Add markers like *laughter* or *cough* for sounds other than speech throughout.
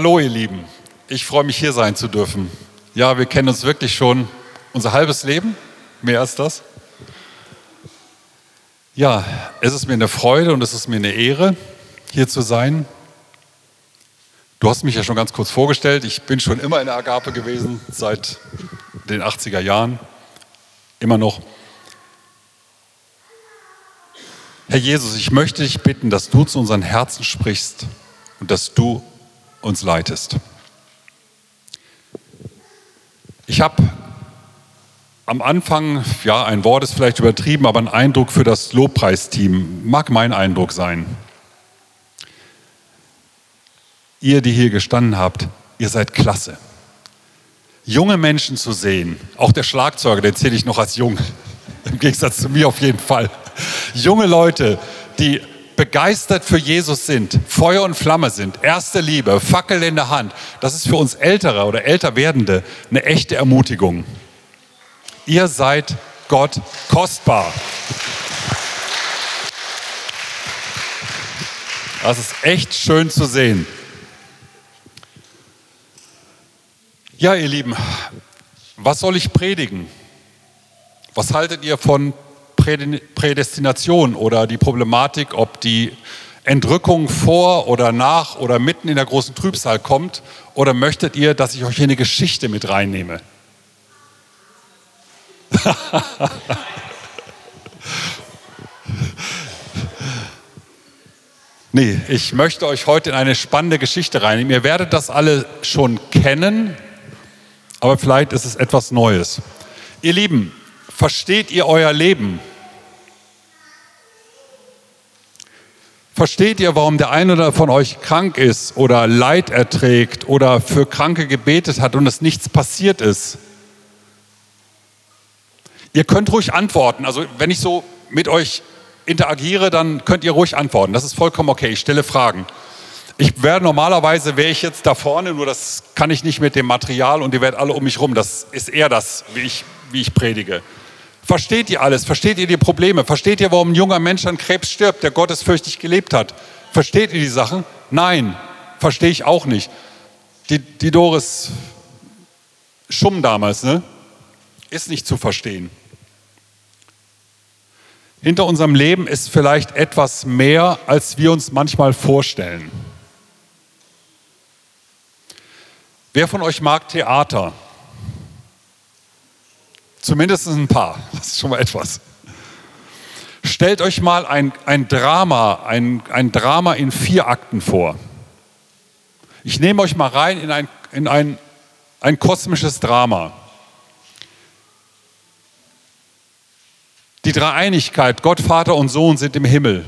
Hallo ihr Lieben, ich freue mich hier sein zu dürfen. Ja, wir kennen uns wirklich schon unser halbes Leben, mehr als das. Ja, es ist mir eine Freude und es ist mir eine Ehre, hier zu sein. Du hast mich ja schon ganz kurz vorgestellt. Ich bin schon immer in der Agape gewesen, seit den 80er Jahren, immer noch. Herr Jesus, ich möchte dich bitten, dass du zu unseren Herzen sprichst und dass du uns leitest. Ich habe am Anfang, ja, ein Wort ist vielleicht übertrieben, aber ein Eindruck für das Lobpreisteam mag mein Eindruck sein. Ihr, die hier gestanden habt, ihr seid klasse. Junge Menschen zu sehen, auch der Schlagzeuger, den zähle ich noch als jung, *laughs* im Gegensatz zu mir auf jeden Fall. Junge Leute, die begeistert für Jesus sind, Feuer und Flamme sind, erste Liebe, Fackel in der Hand, das ist für uns Ältere oder älter werdende eine echte Ermutigung. Ihr seid Gott kostbar. Das ist echt schön zu sehen. Ja, ihr Lieben, was soll ich predigen? Was haltet ihr von Prädestination oder die Problematik, ob die Entrückung vor oder nach oder mitten in der großen Trübsal kommt? Oder möchtet ihr, dass ich euch hier eine Geschichte mit reinnehme? *laughs* nee, ich möchte euch heute in eine spannende Geschichte reinnehmen. Ihr werdet das alle schon kennen, aber vielleicht ist es etwas Neues. Ihr Lieben, versteht ihr euer Leben? Versteht ihr, warum der eine oder von euch krank ist oder Leid erträgt oder für Kranke gebetet hat und es nichts passiert ist? Ihr könnt ruhig antworten. Also wenn ich so mit euch interagiere, dann könnt ihr ruhig antworten. Das ist vollkommen okay. Ich stelle Fragen. Ich wäre normalerweise wäre ich jetzt da vorne, nur das kann ich nicht mit dem Material und ihr werdet alle um mich rum. Das ist eher das, wie ich, wie ich predige. Versteht ihr alles? Versteht ihr die Probleme? Versteht ihr, warum ein junger Mensch an Krebs stirbt, der gottesfürchtig gelebt hat? Versteht ihr die Sachen? Nein, verstehe ich auch nicht. Die, die Doris Schumm damals, ne? Ist nicht zu verstehen. Hinter unserem Leben ist vielleicht etwas mehr, als wir uns manchmal vorstellen. Wer von euch mag Theater? Zumindest ein paar. *laughs* Das ist schon mal etwas. Stellt euch mal ein, ein Drama, ein, ein Drama in vier Akten vor. Ich nehme euch mal rein in ein, in ein, ein kosmisches Drama. Die Dreieinigkeit, Gott, Vater und Sohn sind im Himmel.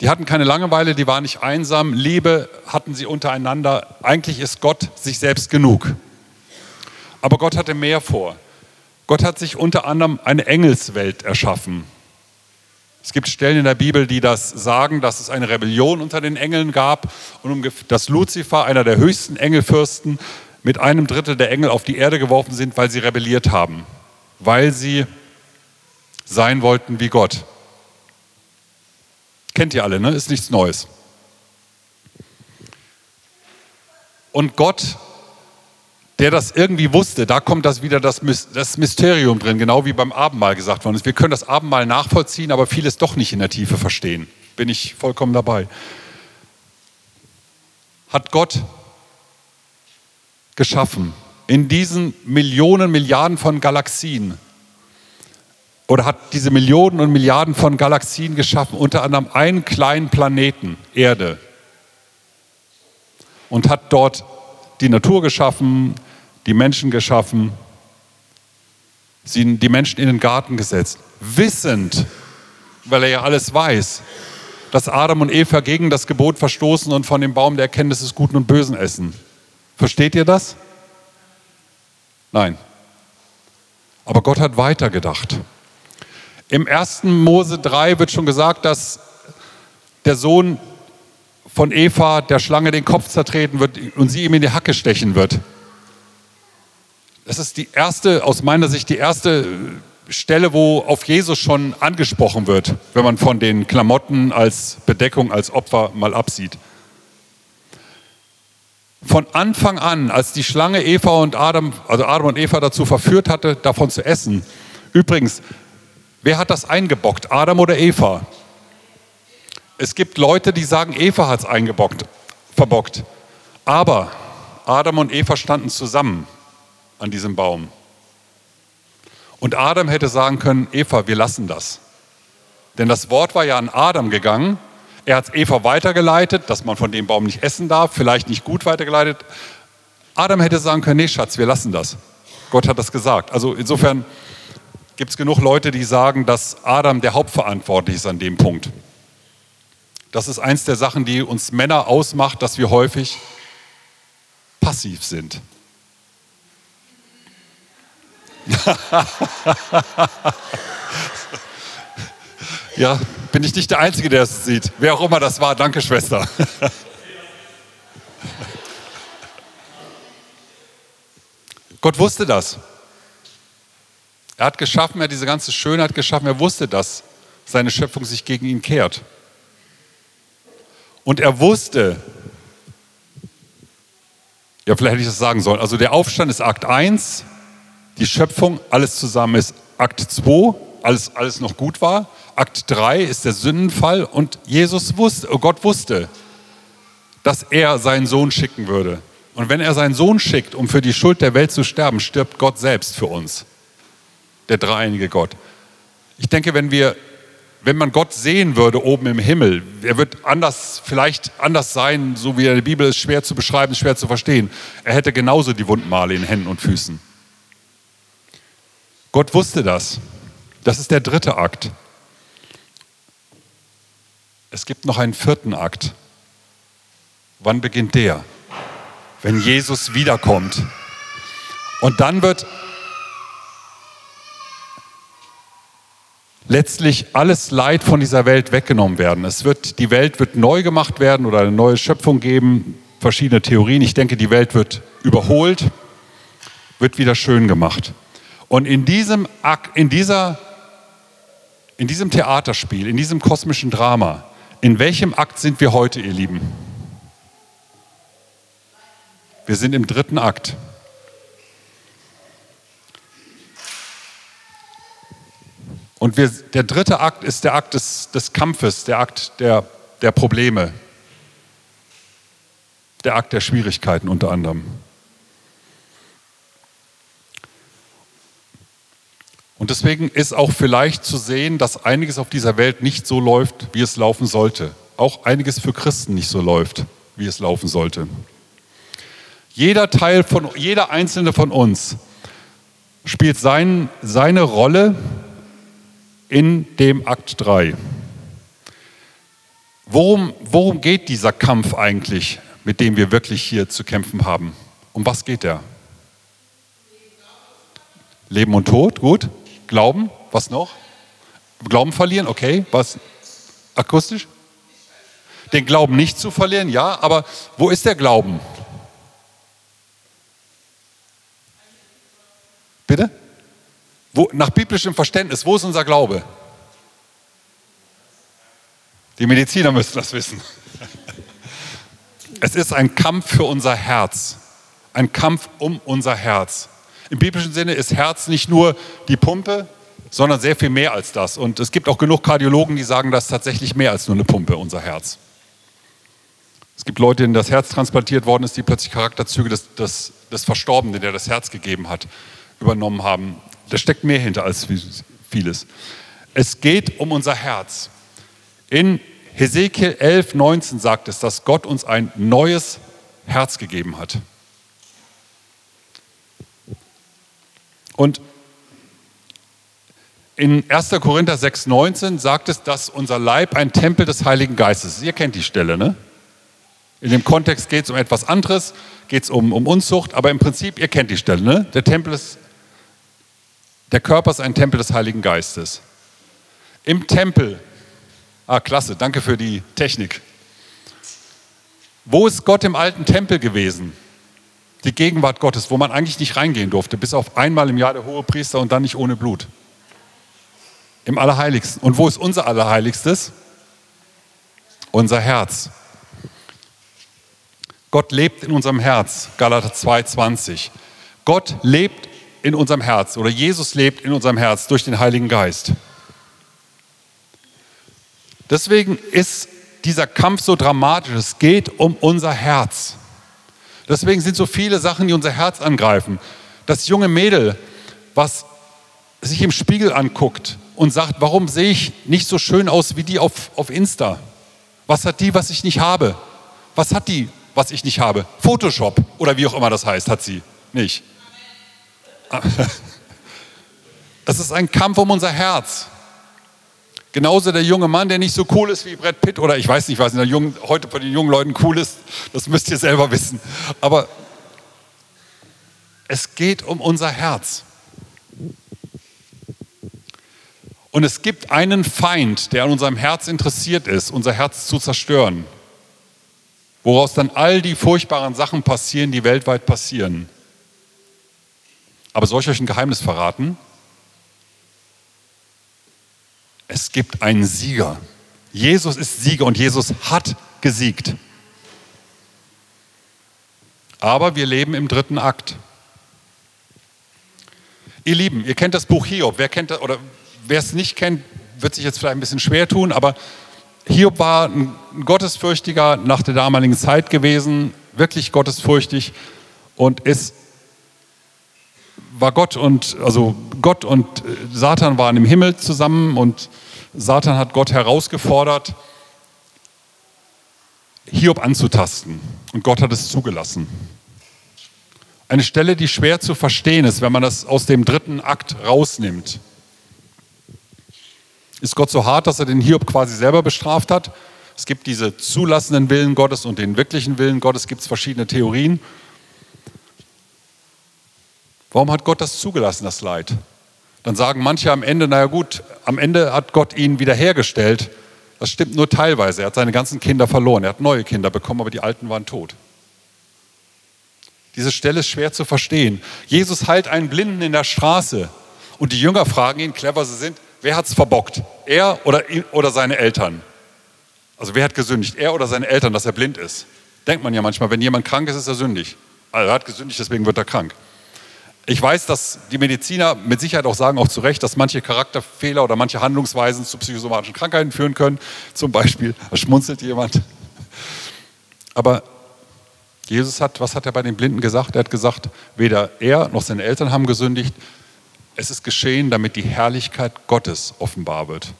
Die hatten keine Langeweile, die waren nicht einsam, Liebe hatten sie untereinander. Eigentlich ist Gott sich selbst genug. Aber Gott hatte mehr vor. Gott hat sich unter anderem eine Engelswelt erschaffen. Es gibt Stellen in der Bibel, die das sagen, dass es eine Rebellion unter den Engeln gab und dass Luzifer, einer der höchsten Engelfürsten, mit einem Drittel der Engel auf die Erde geworfen sind, weil sie rebelliert haben, weil sie sein wollten wie Gott. Kennt ihr alle, ne? Ist nichts Neues. Und Gott der das irgendwie wusste, da kommt das wieder das, das Mysterium drin, genau wie beim Abendmahl gesagt worden ist. Wir können das Abendmahl nachvollziehen, aber vieles doch nicht in der Tiefe verstehen. Bin ich vollkommen dabei. Hat Gott geschaffen in diesen Millionen, Milliarden von Galaxien oder hat diese Millionen und Milliarden von Galaxien geschaffen, unter anderem einen kleinen Planeten, Erde, und hat dort die Natur geschaffen, die Menschen geschaffen, sie, die Menschen in den Garten gesetzt, wissend, weil er ja alles weiß, dass Adam und Eva gegen das Gebot verstoßen und von dem Baum der Erkenntnis des Guten und Bösen essen. Versteht ihr das? Nein. Aber Gott hat weitergedacht. Im 1. Mose 3 wird schon gesagt, dass der Sohn von Eva der Schlange den Kopf zertreten wird und sie ihm in die Hacke stechen wird. Das ist die erste, aus meiner Sicht, die erste Stelle, wo auf Jesus schon angesprochen wird, wenn man von den Klamotten als Bedeckung, als Opfer mal absieht. Von Anfang an, als die Schlange Eva und Adam, also Adam und Eva dazu verführt hatte, davon zu essen. Übrigens, wer hat das eingebockt, Adam oder Eva? Es gibt Leute, die sagen, Eva hat es eingebockt, verbockt. Aber Adam und Eva standen zusammen an diesem Baum. Und Adam hätte sagen können, Eva, wir lassen das. Denn das Wort war ja an Adam gegangen. Er hat Eva weitergeleitet, dass man von dem Baum nicht essen darf, vielleicht nicht gut weitergeleitet. Adam hätte sagen können, nee Schatz, wir lassen das. Gott hat das gesagt. Also insofern gibt es genug Leute, die sagen, dass Adam der Hauptverantwortliche ist an dem Punkt. Das ist eins der Sachen, die uns Männer ausmacht, dass wir häufig passiv sind. *laughs* ja, bin ich nicht der Einzige, der es sieht. Wer auch immer das war, danke Schwester. *laughs* Gott wusste das. Er hat geschaffen, er hat diese ganze Schönheit geschaffen, er wusste, dass seine Schöpfung sich gegen ihn kehrt. Und er wusste, ja, vielleicht hätte ich das sagen sollen, also der Aufstand ist Akt 1, die Schöpfung, alles zusammen ist Akt 2, alles, alles noch gut war. Akt 3 ist der Sündenfall und Jesus wusste, oh Gott wusste, dass er seinen Sohn schicken würde. Und wenn er seinen Sohn schickt, um für die Schuld der Welt zu sterben, stirbt Gott selbst für uns, der dreieinige Gott. Ich denke, wenn wir wenn man Gott sehen würde oben im Himmel, er wird anders, vielleicht anders sein, so wie in der Bibel ist schwer zu beschreiben, schwer zu verstehen. Er hätte genauso die Wundmale in Händen und Füßen. Gott wusste das. Das ist der dritte Akt. Es gibt noch einen vierten Akt. Wann beginnt der? Wenn Jesus wiederkommt. Und dann wird letztlich alles Leid von dieser Welt weggenommen werden. Es wird, die Welt wird neu gemacht werden oder eine neue Schöpfung geben, verschiedene Theorien. Ich denke, die Welt wird überholt, wird wieder schön gemacht. Und in diesem, in, dieser, in diesem Theaterspiel, in diesem kosmischen Drama, in welchem Akt sind wir heute, ihr Lieben? Wir sind im dritten Akt. Und wir, der dritte Akt ist der Akt des, des Kampfes, der Akt der, der Probleme, der Akt der Schwierigkeiten unter anderem. Und deswegen ist auch vielleicht zu sehen, dass einiges auf dieser Welt nicht so läuft, wie es laufen sollte. Auch einiges für Christen nicht so läuft, wie es laufen sollte. Jeder Teil von, jeder einzelne von uns spielt sein, seine Rolle in dem Akt 3. Worum, worum geht dieser Kampf eigentlich, mit dem wir wirklich hier zu kämpfen haben? Um was geht er? Leben und Tod, gut. Glauben, was noch? Glauben verlieren, okay. Was? Akustisch? Den Glauben nicht zu verlieren, ja, aber wo ist der Glauben? Bitte? Wo, nach biblischem Verständnis, wo ist unser Glaube? Die Mediziner müssen das wissen. Es ist ein Kampf für unser Herz, ein Kampf um unser Herz. Im biblischen Sinne ist Herz nicht nur die Pumpe, sondern sehr viel mehr als das. Und es gibt auch genug Kardiologen, die sagen, das ist tatsächlich mehr als nur eine Pumpe, unser Herz. Es gibt Leute, denen das Herz transplantiert worden ist, die plötzlich Charakterzüge des, des, des Verstorbenen, der das Herz gegeben hat, übernommen haben. Da steckt mehr hinter als vieles. Es geht um unser Herz. In Hesekiel 11, 19 sagt es, dass Gott uns ein neues Herz gegeben hat. Und in 1. Korinther 6, 19 sagt es, dass unser Leib ein Tempel des Heiligen Geistes ist. Ihr kennt die Stelle, ne? In dem Kontext geht es um etwas anderes, geht es um, um Unzucht, aber im Prinzip, ihr kennt die Stelle, ne? Der Tempel ist, der Körper ist ein Tempel des Heiligen Geistes. Im Tempel, ah klasse, danke für die Technik. Wo ist Gott im alten Tempel gewesen? die Gegenwart Gottes, wo man eigentlich nicht reingehen durfte, bis auf einmal im Jahr der hohe Priester und dann nicht ohne Blut. Im Allerheiligsten. Und wo ist unser Allerheiligstes? Unser Herz. Gott lebt in unserem Herz, Galater 2,20. Gott lebt in unserem Herz oder Jesus lebt in unserem Herz durch den Heiligen Geist. Deswegen ist dieser Kampf so dramatisch. Es geht um unser Herz. Deswegen sind so viele Sachen, die unser Herz angreifen. Das junge Mädel, was sich im Spiegel anguckt und sagt, warum sehe ich nicht so schön aus wie die auf, auf Insta? Was hat die, was ich nicht habe? Was hat die, was ich nicht habe? Photoshop oder wie auch immer das heißt, hat sie nicht. *laughs* Es ist ein Kampf um unser Herz. Genauso der junge Mann, der nicht so cool ist wie Brad Pitt oder ich weiß nicht, was in der jungen, heute von den jungen Leuten cool ist, das müsst ihr selber wissen. Aber es geht um unser Herz. Und es gibt einen Feind, der an unserem Herz interessiert ist, unser Herz zu zerstören, woraus dann all die furchtbaren Sachen passieren, die weltweit passieren. Aber soll ich euch ein Geheimnis verraten? Es gibt einen Sieger. Jesus ist Sieger und Jesus hat gesiegt. Aber wir leben im dritten Akt. Ihr Lieben, ihr kennt das Buch Hiob. Wer kennt das, oder wer es nicht kennt, wird sich jetzt vielleicht ein bisschen schwer tun, aber Hiob war ein Gottesfürchtiger nach der damaligen Zeit gewesen, wirklich gottesfürchtig und ist war Gott und also Gott und äh, Satan waren im Himmel zusammen und Satan hat Gott herausgefordert, Hiob anzutasten und Gott hat es zugelassen. Eine Stelle, die schwer zu verstehen ist, wenn man das aus dem dritten Akt rausnimmt. Ist Gott so hart, dass er den Hiob quasi selber bestraft hat? Es gibt diese zulassenden Willen Gottes und den wirklichen Willen Gottes, gibt es verschiedene Theorien. Warum hat Gott das zugelassen, das Leid? Dann sagen manche am Ende, naja gut, am Ende hat Gott ihn wiederhergestellt. Das stimmt nur teilweise. Er hat seine ganzen Kinder verloren. Er hat neue Kinder bekommen, aber die alten waren tot. Diese Stelle ist schwer zu verstehen. Jesus heilt einen Blinden in der Straße und die Jünger fragen ihn, clever sie sind, wer hat es verbockt? Er oder, oder seine Eltern? Also wer hat gesündigt? Er oder seine Eltern, dass er blind ist? Denkt man ja manchmal, wenn jemand krank ist, ist er sündig. Also er hat gesündigt, deswegen wird er krank. Ich weiß, dass die Mediziner mit Sicherheit auch sagen, auch zu Recht, dass manche Charakterfehler oder manche Handlungsweisen zu psychosomatischen Krankheiten führen können. Zum Beispiel, da schmunzelt jemand. Aber Jesus hat, was hat er bei den Blinden gesagt? Er hat gesagt, weder er noch seine Eltern haben gesündigt. Es ist geschehen, damit die Herrlichkeit Gottes offenbar wird.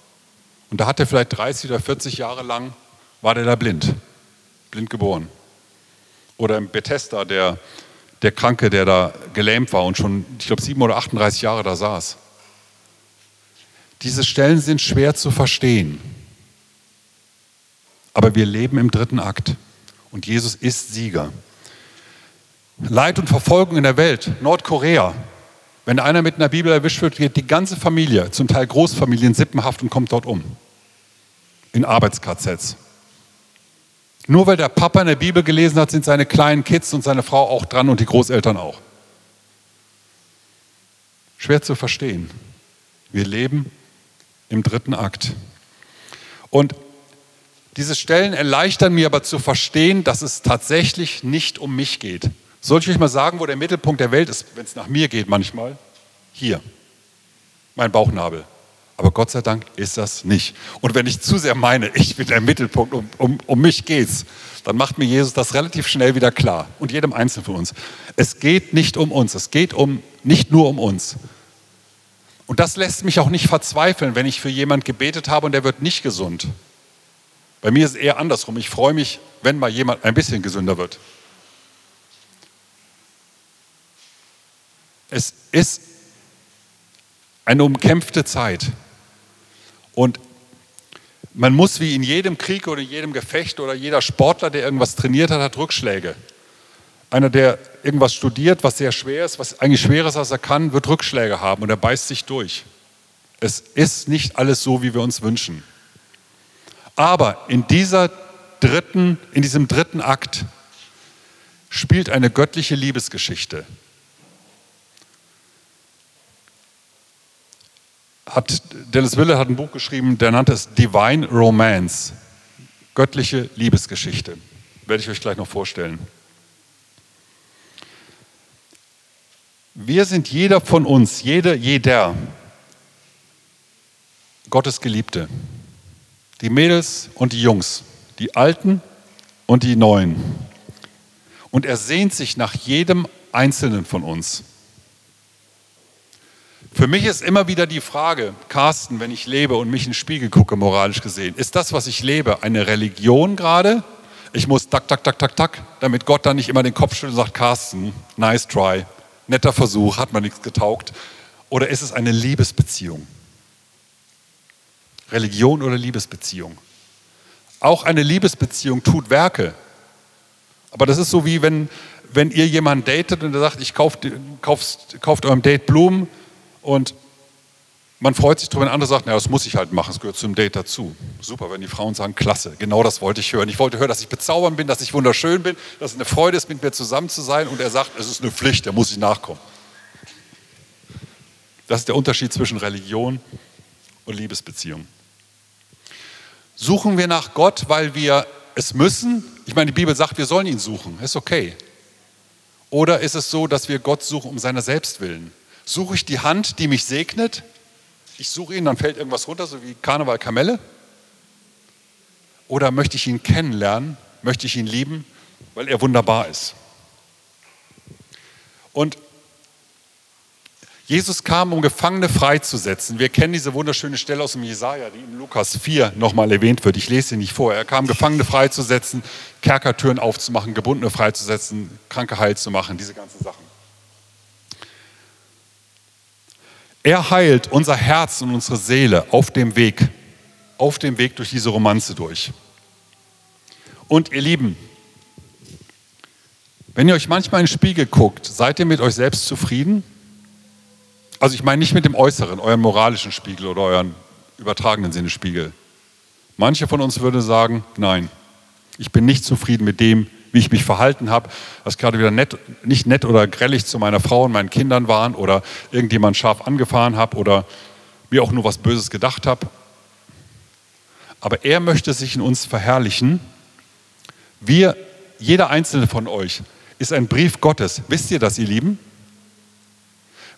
Und da hat er vielleicht 30 oder 40 Jahre lang, war der da blind, blind geboren. Oder im Bethesda, der der Kranke, der da gelähmt war und schon, ich glaube, sieben oder 38 Jahre da saß. Diese Stellen sind schwer zu verstehen. Aber wir leben im dritten Akt und Jesus ist Sieger. Leid und Verfolgung in der Welt, Nordkorea. Wenn einer mit einer Bibel erwischt wird, geht die ganze Familie, zum Teil Großfamilien, sippenhaft und kommt dort um. In Arbeits-KZs. Nur weil der Papa in der Bibel gelesen hat, sind seine kleinen Kids und seine Frau auch dran und die Großeltern auch. Schwer zu verstehen. Wir leben im dritten Akt. Und diese Stellen erleichtern mir aber zu verstehen, dass es tatsächlich nicht um mich geht. Soll ich euch mal sagen, wo der Mittelpunkt der Welt ist, wenn es nach mir geht manchmal? Hier, mein Bauchnabel. Aber Gott sei Dank ist das nicht. Und wenn ich zu sehr meine, ich bin der Mittelpunkt, um, um, um mich geht's, dann macht mir Jesus das relativ schnell wieder klar. Und jedem Einzelnen von uns. Es geht nicht um uns. Es geht um, nicht nur um uns. Und das lässt mich auch nicht verzweifeln, wenn ich für jemand gebetet habe und der wird nicht gesund. Bei mir ist es eher andersrum. Ich freue mich, wenn mal jemand ein bisschen gesünder wird. Es ist eine umkämpfte Zeit. Und man muss wie in jedem Krieg oder in jedem Gefecht oder jeder Sportler, der irgendwas trainiert hat, hat Rückschläge. Einer, der irgendwas studiert, was sehr schwer ist, was eigentlich schwerer ist, als er kann, wird Rückschläge haben und er beißt sich durch. Es ist nicht alles so, wie wir uns wünschen. Aber in, dieser dritten, in diesem dritten Akt spielt eine göttliche Liebesgeschichte. hat, Dennis Wille hat ein Buch geschrieben, der nannte es Divine Romance, göttliche Liebesgeschichte. Werde ich euch gleich noch vorstellen. Wir sind jeder von uns, jeder, jeder Gottes Geliebte. Die Mädels und die Jungs, die Alten und die Neuen. Und er sehnt sich nach jedem Einzelnen von uns. Für mich ist immer wieder die Frage, Carsten, wenn ich lebe und mich in den Spiegel gucke, moralisch gesehen, ist das, was ich lebe, eine Religion gerade? Ich muss tak, tak, tak, tak, tak, damit Gott dann nicht immer den Kopf schüttelt und sagt, Carsten, nice try, netter Versuch, hat man nichts getaugt. Oder ist es eine Liebesbeziehung? Religion oder Liebesbeziehung? Auch eine Liebesbeziehung tut Werke. Aber das ist so wie wenn, wenn ihr jemanden datet und er sagt, ich kauft, kauft, kauft eurem Date Blumen und man freut sich darüber, wenn andere sagen, ja, das muss ich halt machen, es gehört zum Date dazu. Super, wenn die Frauen sagen, klasse, genau das wollte ich hören. Ich wollte hören, dass ich bezaubernd bin, dass ich wunderschön bin, dass es eine Freude ist, mit mir zusammen zu sein und er sagt, es ist eine Pflicht, da muss ich nachkommen. Das ist der Unterschied zwischen Religion und Liebesbeziehung. Suchen wir nach Gott, weil wir es müssen? Ich meine, die Bibel sagt, wir sollen ihn suchen, ist okay. Oder ist es so, dass wir Gott suchen um seiner selbst willen? Suche ich die Hand, die mich segnet? Ich suche ihn, dann fällt irgendwas runter, so wie Karneval Kamelle? Oder möchte ich ihn kennenlernen? Möchte ich ihn lieben, weil er wunderbar ist? Und Jesus kam, um Gefangene freizusetzen. Wir kennen diese wunderschöne Stelle aus dem Jesaja, die in Lukas 4 nochmal erwähnt wird. Ich lese sie nicht vor. Er kam, Gefangene freizusetzen, Kerkertüren aufzumachen, Gebundene freizusetzen, Kranke heil zu machen, diese ganzen Sachen. Er heilt unser Herz und unsere Seele auf dem Weg, auf dem Weg durch diese Romanze durch. Und ihr Lieben, wenn ihr euch manchmal in den Spiegel guckt, seid ihr mit euch selbst zufrieden? Also ich meine nicht mit dem Äußeren, euren moralischen Spiegel oder euren übertragenen Sinne Spiegel. Manche von uns würden sagen, nein, ich bin nicht zufrieden mit dem, wie ich mich verhalten habe, was gerade wieder nett, nicht nett oder grellig zu meiner Frau und meinen Kindern waren oder irgendjemand scharf angefahren habe oder mir auch nur was Böses gedacht habe. Aber er möchte sich in uns verherrlichen. Wir, jeder einzelne von euch, ist ein Brief Gottes. Wisst ihr das, ihr Lieben?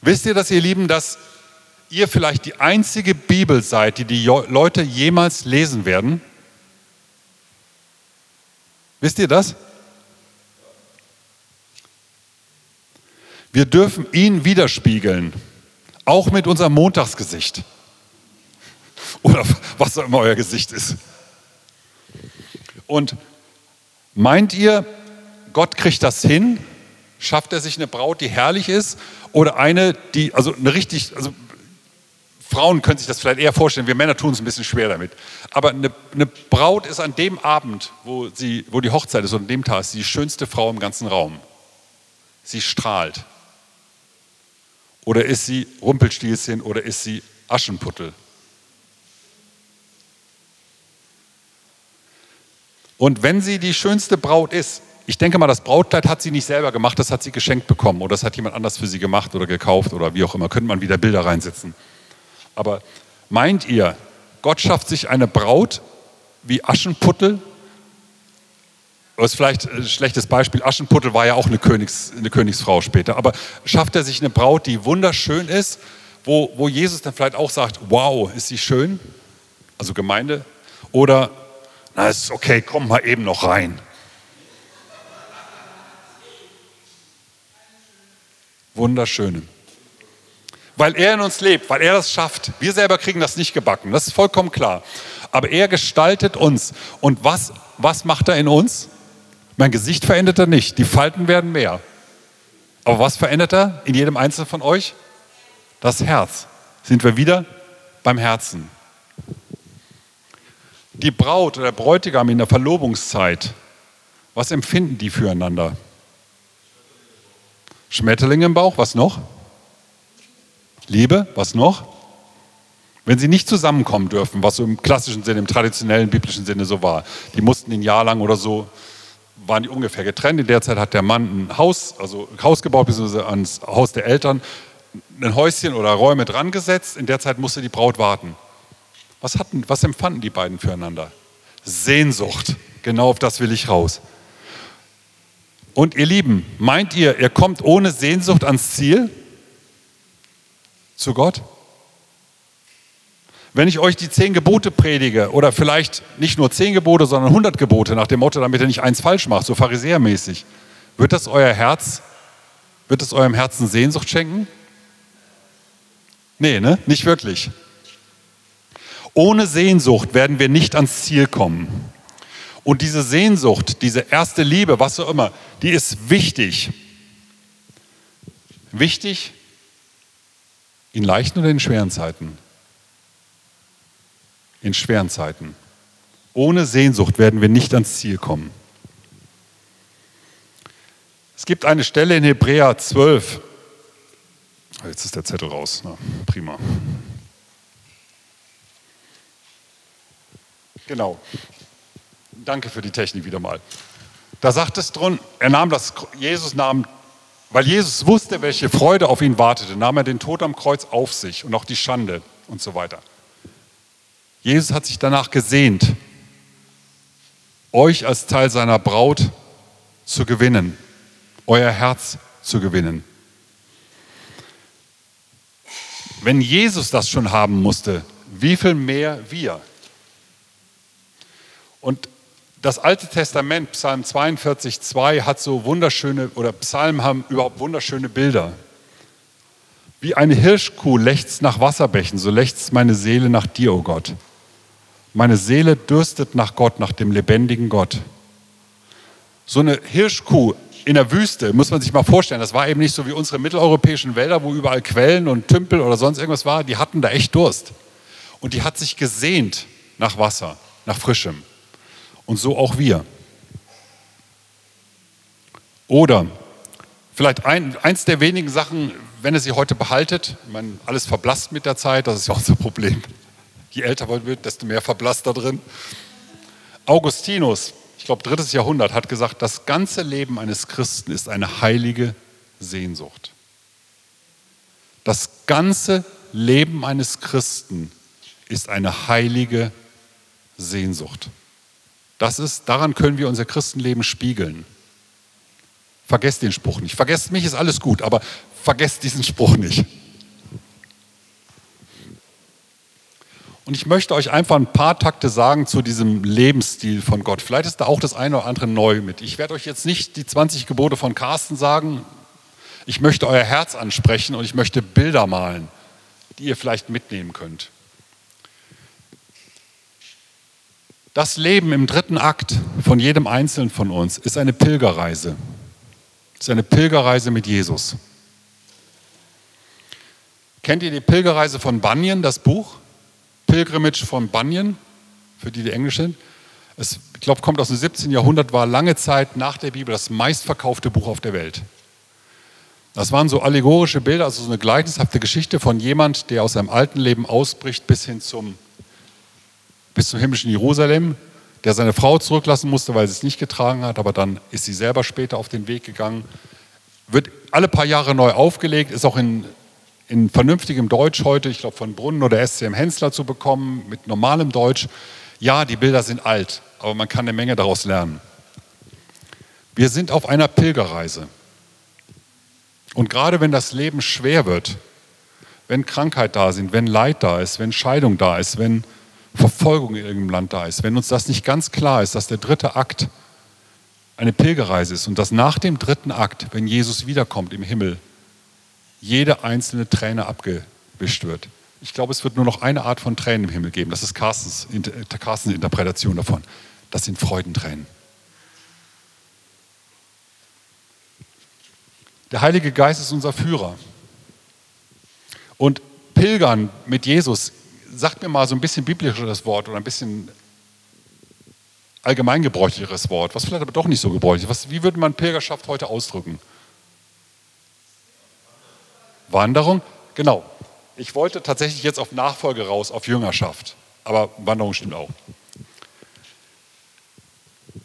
Wisst ihr das, ihr Lieben, dass ihr vielleicht die einzige Bibel seid, die die Leute jemals lesen werden? Wisst ihr das? Wir dürfen ihn widerspiegeln, auch mit unserem Montagsgesicht. Oder was auch immer euer Gesicht ist. Und meint ihr, Gott kriegt das hin? Schafft er sich eine Braut, die herrlich ist? Oder eine, die, also eine richtig, also Frauen können sich das vielleicht eher vorstellen, wir Männer tun es ein bisschen schwer damit. Aber eine, eine, Braut ist an dem Abend, wo, sie, wo die Hochzeit ist, und an dem Tag ist die schönste Frau im ganzen Raum. Sie strahlt. Oder ist sie Rumpelstilzchen oder ist sie Aschenputtel? Und wenn sie die schönste Braut ist, ich denke mal, das Brautkleid hat sie nicht selber gemacht, das hat sie geschenkt bekommen oder das hat jemand anders für sie gemacht oder gekauft oder wie auch immer, könnte man wieder Bilder reinsetzen. Aber meint ihr, Gott schafft sich eine Braut wie Aschenputtel das ist vielleicht ein schlechtes Beispiel. Aschenputtel war ja auch eine, Königs, eine Königsfrau später. Aber schafft er sich eine Braut, die wunderschön ist, wo, wo Jesus dann vielleicht auch sagt, wow, ist sie schön? Also Gemeinde. Oder, na, ist okay, komm mal eben noch rein. Wunderschöne. Weil er in uns lebt, weil er das schafft. Wir selber kriegen das nicht gebacken, das ist vollkommen klar. Aber er gestaltet uns. Und was, was macht er in uns? Mein Gesicht verändert er nicht, die Falten werden mehr. Aber was verändert er in jedem Einzelnen von euch? Das Herz. Sind wir wieder beim Herzen. Die Braut oder der Bräutigam in der Verlobungszeit, was empfinden die füreinander? Schmetterlinge im Bauch, was noch? Liebe, was noch? Wenn sie nicht zusammenkommen dürfen, was so im klassischen Sinne, im traditionellen biblischen Sinne so war, die mussten ein Jahr lang oder so waren die ungefähr getrennt. In der Zeit hat der Mann ein Haus, also ein Haus gebaut, beziehungsweise ans Haus der Eltern, ein Häuschen oder Räume dran gesetzt. In der Zeit musste die Braut warten. Was, hatten, was empfanden die beiden füreinander? Sehnsucht. Genau auf das will ich raus. Und ihr Lieben, meint ihr, ihr kommt ohne Sehnsucht ans Ziel? zu Gott? Wenn ich euch die zehn Gebote predige oder vielleicht nicht nur zehn Gebote, sondern hundert Gebote nach dem Motto, damit ihr nicht eins falsch macht, so pharisäermäßig, wird das euer Herz, wird es eurem Herzen Sehnsucht schenken? Nee, ne? Nicht wirklich. Ohne Sehnsucht werden wir nicht ans Ziel kommen. Und diese Sehnsucht, diese erste Liebe, was auch immer, die ist wichtig. Wichtig in leichten oder in schweren Zeiten? In schweren Zeiten. Ohne Sehnsucht werden wir nicht ans Ziel kommen. Es gibt eine Stelle in Hebräer 12. Jetzt ist der Zettel raus. Na, prima. Genau. Danke für die Technik wieder mal. Da sagt es drin, er nahm das, Jesus nahm, weil Jesus wusste, welche Freude auf ihn wartete, nahm er den Tod am Kreuz auf sich und auch die Schande und so weiter. Jesus hat sich danach gesehnt, euch als Teil seiner Braut zu gewinnen, euer Herz zu gewinnen. Wenn Jesus das schon haben musste, wie viel mehr wir? Und das Alte Testament, Psalm 42, 2, hat so wunderschöne, oder Psalmen haben überhaupt wunderschöne Bilder. Wie eine Hirschkuh lechzt nach Wasserbächen, so lechzt meine Seele nach dir, o oh Gott. Meine Seele dürstet nach Gott, nach dem lebendigen Gott. So eine Hirschkuh in der Wüste, muss man sich mal vorstellen, das war eben nicht so wie unsere mitteleuropäischen Wälder, wo überall Quellen und Tümpel oder sonst irgendwas war. Die hatten da echt Durst. Und die hat sich gesehnt nach Wasser, nach Frischem. Und so auch wir. Oder vielleicht ein, eins der wenigen Sachen, wenn ihr sie heute behaltet, ich meine, alles verblasst mit der Zeit, das ist ja unser Problem. Je älter man wird, desto mehr verblasst da drin. Augustinus, ich glaube drittes Jahrhundert, hat gesagt, das ganze Leben eines Christen ist eine heilige Sehnsucht. Das ganze Leben eines Christen ist eine heilige Sehnsucht. Das ist, daran können wir unser Christenleben spiegeln. Vergesst den Spruch nicht. Vergesst mich, ist alles gut, aber vergesst diesen Spruch nicht. Und ich möchte euch einfach ein paar Takte sagen zu diesem Lebensstil von Gott. Vielleicht ist da auch das eine oder andere neu mit. Ich werde euch jetzt nicht die 20 Gebote von Carsten sagen. Ich möchte euer Herz ansprechen und ich möchte Bilder malen, die ihr vielleicht mitnehmen könnt. Das Leben im dritten Akt von jedem Einzelnen von uns ist eine Pilgerreise. Ist eine Pilgerreise mit Jesus. Kennt ihr die Pilgerreise von Bunyan, das Buch? Pilgrimage von Bunyan, für die, die Englisch sind. Es, ich glaube, kommt aus dem 17. Jahrhundert, war lange Zeit nach der Bibel das meistverkaufte Buch auf der Welt. Das waren so allegorische Bilder, also so eine gleichnishafte Geschichte von jemand, der aus seinem alten Leben ausbricht bis hin zum bis zum himmlischen Jerusalem, der seine Frau zurücklassen musste, weil sie es nicht getragen hat, aber dann ist sie selber später auf den Weg gegangen. Wird alle paar Jahre neu aufgelegt, ist auch in, in vernünftigem Deutsch heute, ich glaube von Brunnen oder SCM Hensler zu bekommen, mit normalem Deutsch. Ja, die Bilder sind alt, aber man kann eine Menge daraus lernen. Wir sind auf einer Pilgerreise. Und gerade wenn das Leben schwer wird, wenn Krankheit da sind, wenn Leid da ist, wenn Scheidung da ist, wenn Verfolgung in irgendeinem Land da ist, wenn uns das nicht ganz klar ist, dass der dritte Akt eine Pilgerreise ist und dass nach dem dritten Akt, wenn Jesus wiederkommt im Himmel, jede einzelne Träne abgewischt wird. Ich glaube, es wird nur noch eine Art von Tränen im Himmel geben. Das ist Carstens, Carstens Interpretation davon. Das sind Freudentränen. Der Heilige Geist ist unser Führer. Und Pilgern mit Jesus sagt mir mal so ein bisschen biblischeres Wort oder ein bisschen allgemeingebräuchlicheres Wort, was vielleicht aber doch nicht so gebräuchlich ist. Wie würde man Pilgerschaft heute ausdrücken? Wanderung? Genau. Ich wollte tatsächlich jetzt auf Nachfolge raus, auf Jüngerschaft. Aber Wanderung stimmt auch.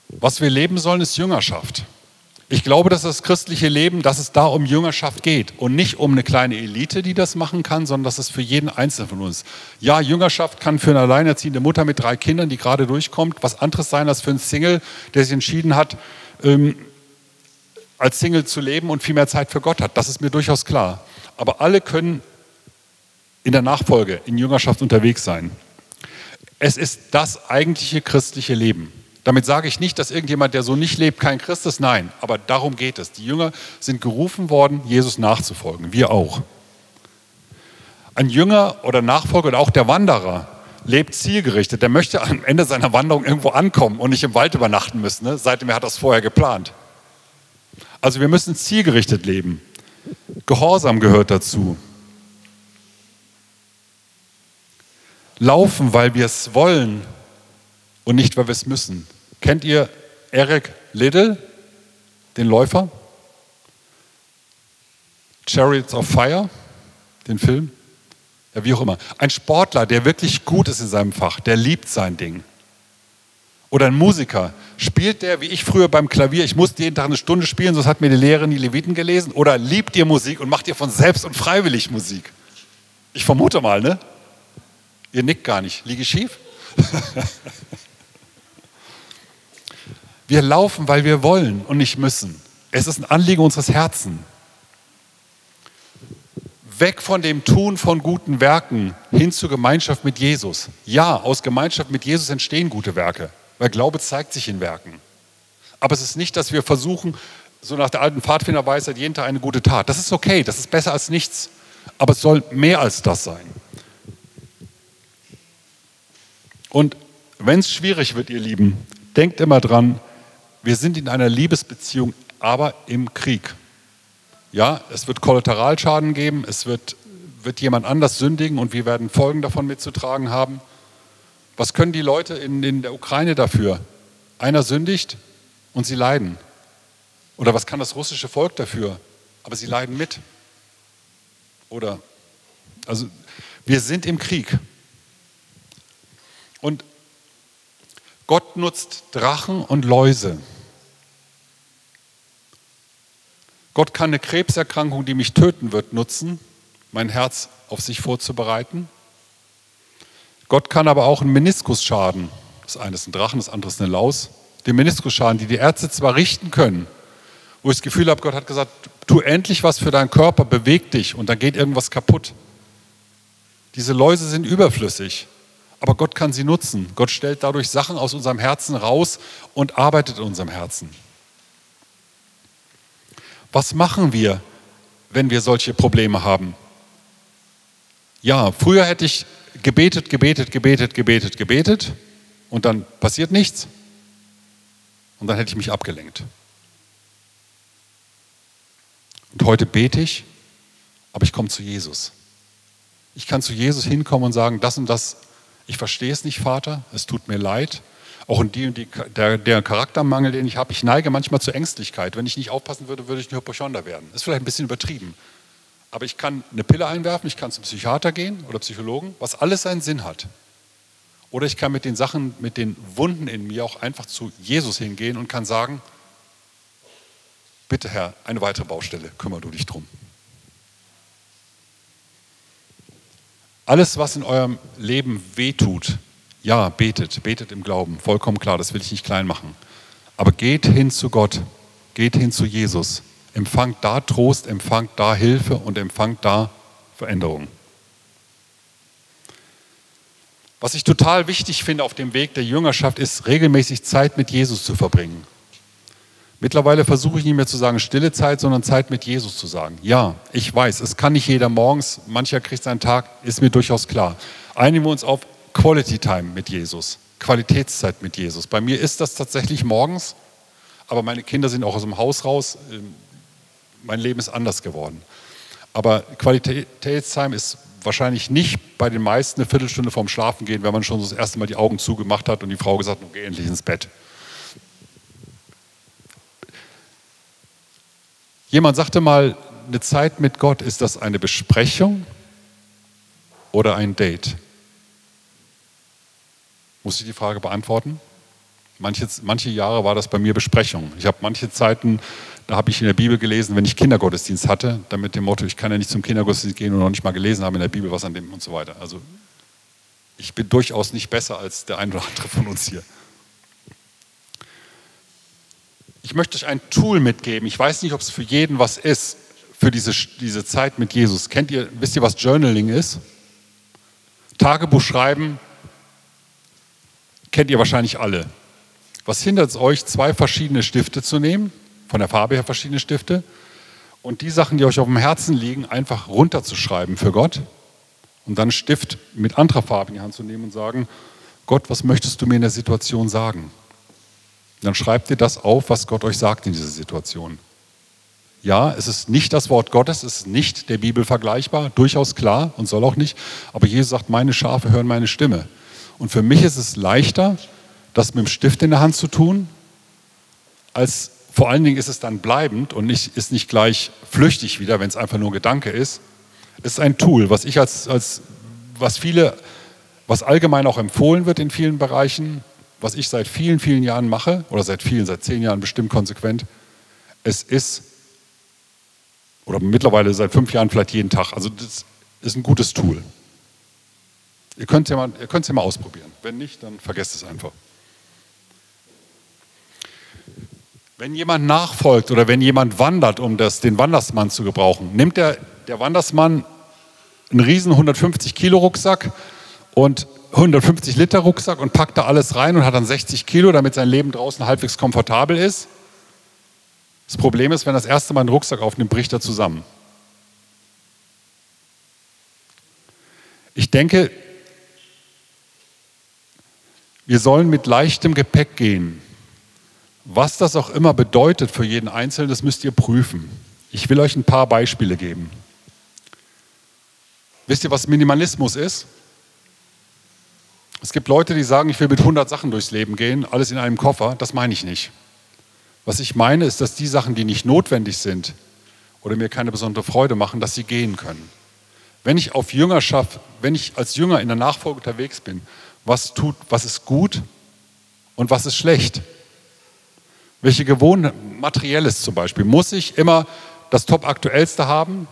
Was wir leben sollen, ist Jüngerschaft. Ich glaube, dass das christliche Leben, dass es da um Jüngerschaft geht und nicht um eine kleine Elite, die das machen kann, sondern dass es für jeden Einzelnen von uns. Ja, Jüngerschaft kann für eine alleinerziehende Mutter mit drei Kindern, die gerade durchkommt, was anderes sein als für einen Single, der sich entschieden hat, ähm, als Single zu leben und viel mehr Zeit für Gott hat. Das ist mir durchaus klar. Aber alle können in der Nachfolge, in Jüngerschaft unterwegs sein. Es ist das eigentliche christliche Leben. Damit sage ich nicht, dass irgendjemand, der so nicht lebt, kein Christ ist. Nein, aber darum geht es. Die Jünger sind gerufen worden, Jesus nachzufolgen. Wir auch. Ein Jünger oder Nachfolger oder auch der Wanderer lebt zielgerichtet. Der möchte am Ende seiner Wanderung irgendwo ankommen und nicht im Wald übernachten müssen. Ne? Seitdem er hat das vorher geplant. Also wir müssen zielgerichtet leben. Gehorsam gehört dazu. Laufen, weil wir es wollen und nicht, weil wir es müssen. Kennt ihr Eric Liddell, den Läufer? Chariots of Fire, den Film? Ja, wie auch immer. Ein Sportler, der wirklich gut ist in seinem Fach, der liebt sein Ding. Oder ein Musiker, spielt der wie ich früher beim Klavier, ich musste jeden Tag eine Stunde spielen, sonst hat mir die Lehrerin die Leviten gelesen. Oder liebt ihr Musik und macht ihr von selbst und freiwillig Musik? Ich vermute mal, ne? Ihr nickt gar nicht. Liege ich schief? *laughs* wir laufen, weil wir wollen und nicht müssen. Es ist ein Anliegen unseres Herzens weg von dem Tun von guten Werken hin zur Gemeinschaft mit Jesus. Ja, aus Gemeinschaft mit Jesus entstehen gute Werke, weil Glaube zeigt sich in Werken. Aber es ist nicht, dass wir versuchen, so nach der alten Pfadfinderweisheit, jeden Tag eine gute Tat. Das ist okay, das ist besser als nichts. Aber es soll mehr als das sein. Und wenn es schwierig wird, ihr Lieben, denkt immer dran, wir sind in einer Liebesbeziehung, aber im Krieg. Ja, es wird Kollateralschaden geben, es wird, wird jemand anders sündigen und wir werden Folgen davon mitzutragen haben. Was können die Leute in, in der Ukraine dafür? Einer sündigt und sie leiden. Oder was kann das russische Volk dafür? Aber sie leiden mit. Oder, also wir sind im Krieg. Und Gott nutzt Drachen und Läuse. Gott kann eine Krebserkrankung, die mich töten wird, nutzen, mein Herz auf sich vorzubereiten. Gott kann aber auch einen Meniskusschaden, das eine ist ein Drachen, das andere ist eine Laus, den Meniskusschaden, die die Ärzte zwar richten können, wo ich das Gefühl habe, Gott hat gesagt, tu endlich was für deinen Körper, beweg dich und dann geht irgendwas kaputt. Diese Läuse sind überflüssig, aber Gott kann sie nutzen. Gott stellt dadurch Sachen aus unserem Herzen raus und arbeitet in unserem Herzen. Was machen wir, wenn wir solche Probleme haben? Ja, früher hätte ich gebetet, gebetet, gebetet, gebetet, gebetet und dann passiert nichts und dann hätte ich mich abgelenkt. Und heute bete ich, aber ich komme zu Jesus. Ich kann zu Jesus hinkommen und sagen, das und das, ich verstehe es nicht, Vater, es tut mir leid, auch in die und die, der, der Charaktermangel, den ich habe, ich neige manchmal zur Ängstlichkeit. Wenn ich nicht aufpassen würde, würde ich ein Hypochonder werden. Das ist vielleicht ein bisschen übertrieben. Aber ich kann eine Pille einwerfen, ich kann zum Psychiater gehen oder Psychologen, was alles seinen Sinn hat. Oder ich kann mit den Sachen, mit den Wunden in mir auch einfach zu Jesus hingehen und kann sagen, bitte Herr, eine weitere Baustelle, kümmere du dich drum. Alles, was in eurem Leben wehtut, ja, betet, betet im Glauben, vollkommen klar, das will ich nicht klein machen. Aber geht hin zu Gott, geht hin zu Jesus, empfangt da Trost, empfangt da Hilfe und empfangt da Veränderung. Was ich total wichtig finde auf dem Weg der Jüngerschaft, ist regelmäßig Zeit mit Jesus zu verbringen. Mittlerweile versuche ich nicht mehr zu sagen stille Zeit, sondern Zeit mit Jesus zu sagen. Ja, ich weiß, es kann nicht jeder morgens, mancher kriegt seinen Tag, ist mir durchaus klar. Einigen wir uns auf, Quality Time mit Jesus, Qualitätszeit mit Jesus. Bei mir ist das tatsächlich morgens, aber meine Kinder sind auch aus dem Haus raus. Mein Leben ist anders geworden. Aber Qualitätszeit ist wahrscheinlich nicht bei den meisten eine Viertelstunde vorm Schlafen gehen, wenn man schon das erste Mal die Augen zugemacht hat und die Frau gesagt hat, geh endlich ins Bett. Jemand sagte mal, eine Zeit mit Gott, ist das eine Besprechung oder ein Date? Muss ich die Frage beantworten? Manche, manche Jahre war das bei mir Besprechung. Ich habe manche Zeiten, habe ich in der Bibel gelesen, wenn ich Kindergottesdienst hatte, dann mit dem Motto, ich kann ja nicht zum Kindergottesdienst gehen und noch nicht mal gelesen haben in der Bibel, was an dem und so weiter. Also ich bin durchaus nicht besser als der ein oder andere von uns hier. Ich möchte euch ein Tool mitgeben. Ich weiß nicht, ob es für jeden was ist, für diese, diese Zeit mit Jesus. Kennt ihr, wisst ihr, was Journaling ist? Tagebuch schreiben kennt ihr wahrscheinlich alle. Was hindert es euch, zwei verschiedene Stifte zu nehmen, von der Farbe her verschiedene Stifte, und die Sachen, die euch auf dem Herzen liegen, einfach runterzuschreiben für Gott und dann einen Stift mit anderer Farbe in die Hand zu nehmen und sagen, Gott, was möchtest du mir in der Situation sagen? Dann schreibt ihr das auf, was Gott euch sagt in dieser Situation. Ja, es ist nicht das Wort Gottes, es ist nicht der Bibel vergleichbar, durchaus klar und soll auch nicht. Aber Jesus sagt, meine Schafe hören meine Stimme. Und für mich ist es leichter, das mit dem Stift in der Hand zu tun, als vor allen Dingen ist es dann bleibend und nicht, ist nicht gleich flüchtig wieder, wenn es einfach nur ein Gedanke ist. Es ist ein Tool, was ich als, als was viele, was allgemein auch empfohlen wird in vielen Bereichen, was ich seit vielen, vielen Jahren mache, oder seit vielen, seit zehn Jahren bestimmt konsequent. Es ist oder mittlerweile seit fünf Jahren vielleicht jeden Tag. Also das ist ein gutes Tool. Ihr könnt es ja, ja mal ausprobieren. Wenn nicht, dann vergesst es einfach. Wenn jemand nachfolgt oder wenn jemand wandert, um das, den Wandersmann zu gebrauchen, nimmt der, der Wandersmann einen riesen 150 Kilo Rucksack und 150 Liter Rucksack und packt da alles rein und hat dann 60 Kilo, damit sein Leben draußen halbwegs komfortabel ist. Das Problem ist, wenn das erste Mal einen Rucksack aufnimmt, bricht er zusammen. Ich denke, wir sollen mit leichtem Gepäck gehen. Was das auch immer bedeutet für jeden Einzelnen, das müsst ihr prüfen. Ich will euch ein paar Beispiele geben. Wisst ihr, was Minimalismus ist? Es gibt Leute, die sagen, ich will mit 100 Sachen durchs Leben gehen, alles in einem Koffer. Das meine ich nicht. Was ich meine, ist, dass die Sachen, die nicht notwendig sind oder mir keine besondere Freude machen, dass sie gehen können. Wenn ich auf Jüngerschaft, wenn ich als Jünger in der Nachfolge unterwegs bin, was tut, was ist gut und was ist schlecht? Welche Gewohnheiten, materielles zum Beispiel, muss ich immer das Top-Aktuellste haben?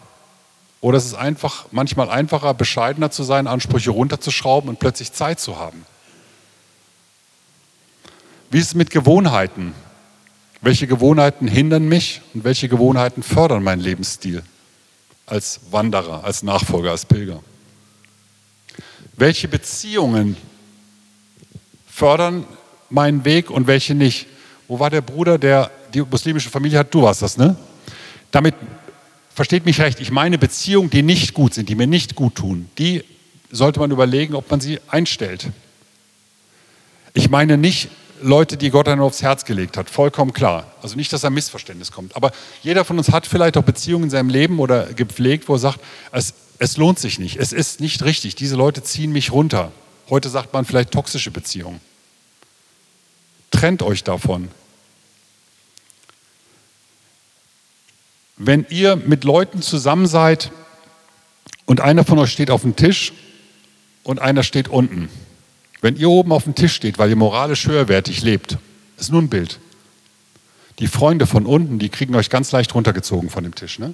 Oder ist es einfach manchmal einfacher, bescheidener zu sein, Ansprüche runterzuschrauben und plötzlich Zeit zu haben? Wie ist es mit Gewohnheiten? Welche Gewohnheiten hindern mich und welche Gewohnheiten fördern meinen Lebensstil als Wanderer, als Nachfolger, als Pilger? Welche Beziehungen fördern meinen Weg und welche nicht? Wo war der Bruder, der die muslimische Familie hat? Du warst das, ne? Damit versteht mich recht. Ich meine Beziehungen, die nicht gut sind, die mir nicht gut tun, die sollte man überlegen, ob man sie einstellt. Ich meine nicht Leute, die Gott einem aufs Herz gelegt hat, vollkommen klar. Also nicht, dass ein Missverständnis kommt. Aber jeder von uns hat vielleicht auch Beziehungen in seinem Leben oder gepflegt, wo er sagt, es, es lohnt sich nicht, es ist nicht richtig, diese Leute ziehen mich runter. Heute sagt man vielleicht toxische Beziehungen. Trennt euch davon. Wenn ihr mit Leuten zusammen seid und einer von euch steht auf dem Tisch und einer steht unten, wenn ihr oben auf dem Tisch steht, weil ihr moralisch höherwertig lebt, ist nur ein Bild. Die Freunde von unten, die kriegen euch ganz leicht runtergezogen von dem Tisch. Ne?